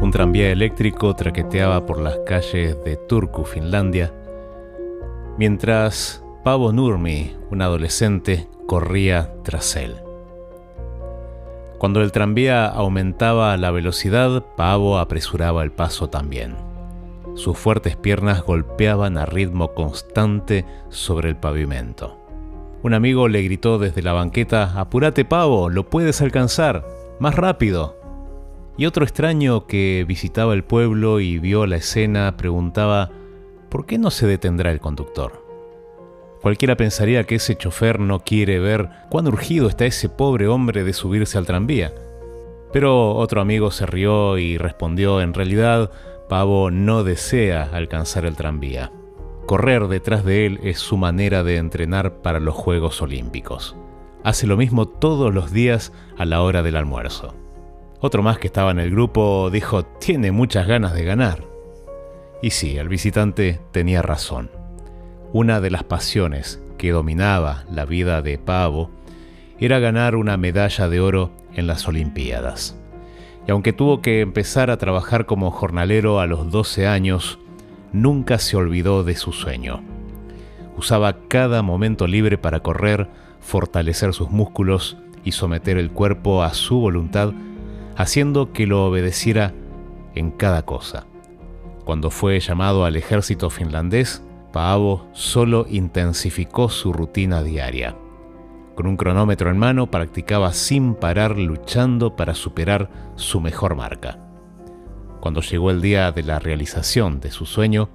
Un tranvía eléctrico traqueteaba por las calles de Turku, Finlandia, mientras Pavo Nurmi, un adolescente, corría tras él. Cuando el tranvía aumentaba la velocidad, Pavo apresuraba el paso también. Sus fuertes piernas golpeaban a ritmo constante sobre el pavimento. Un amigo le gritó desde la banqueta, Apúrate Pavo, lo puedes alcanzar, más rápido. Y otro extraño que visitaba el pueblo y vio la escena preguntaba, ¿por qué no se detendrá el conductor? Cualquiera pensaría que ese chofer no quiere ver cuán urgido está ese pobre hombre de subirse al tranvía. Pero otro amigo se rió y respondió, en realidad, Pavo no desea alcanzar el tranvía. Correr detrás de él es su manera de entrenar para los Juegos Olímpicos. Hace lo mismo todos los días a la hora del almuerzo. Otro más que estaba en el grupo dijo, tiene muchas ganas de ganar. Y sí, el visitante tenía razón una de las pasiones que dominaba la vida de Pavo era ganar una medalla de oro en las Olimpiadas. Y aunque tuvo que empezar a trabajar como jornalero a los 12 años, nunca se olvidó de su sueño. Usaba cada momento libre para correr, fortalecer sus músculos y someter el cuerpo a su voluntad, haciendo que lo obedeciera en cada cosa. Cuando fue llamado al ejército finlandés, Paavo solo intensificó su rutina diaria. Con un cronómetro en mano practicaba sin parar luchando para superar su mejor marca. Cuando llegó el día de la realización de su sueño,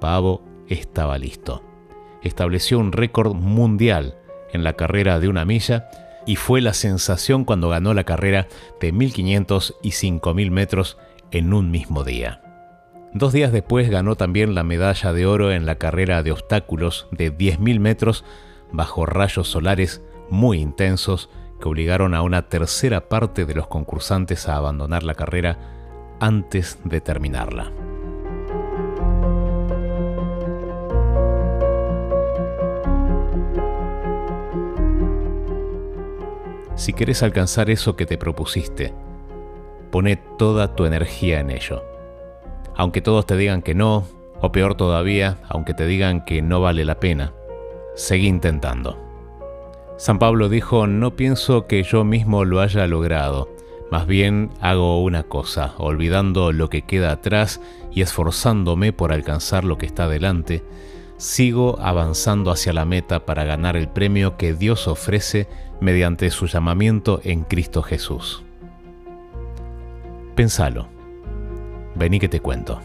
Paavo estaba listo. Estableció un récord mundial en la carrera de una milla y fue la sensación cuando ganó la carrera de 1500 y 5000 metros en un mismo día. Dos días después ganó también la medalla de oro en la carrera de obstáculos de 10.000 metros bajo rayos solares muy intensos que obligaron a una tercera parte de los concursantes a abandonar la carrera antes de terminarla. Si querés alcanzar eso que te propusiste, pone toda tu energía en ello aunque todos te digan que no, o peor todavía, aunque te digan que no vale la pena. Seguí intentando. San Pablo dijo, no pienso que yo mismo lo haya logrado, más bien hago una cosa, olvidando lo que queda atrás y esforzándome por alcanzar lo que está delante, sigo avanzando hacia la meta para ganar el premio que Dios ofrece mediante su llamamiento en Cristo Jesús. Pensalo. Vení que te cuento.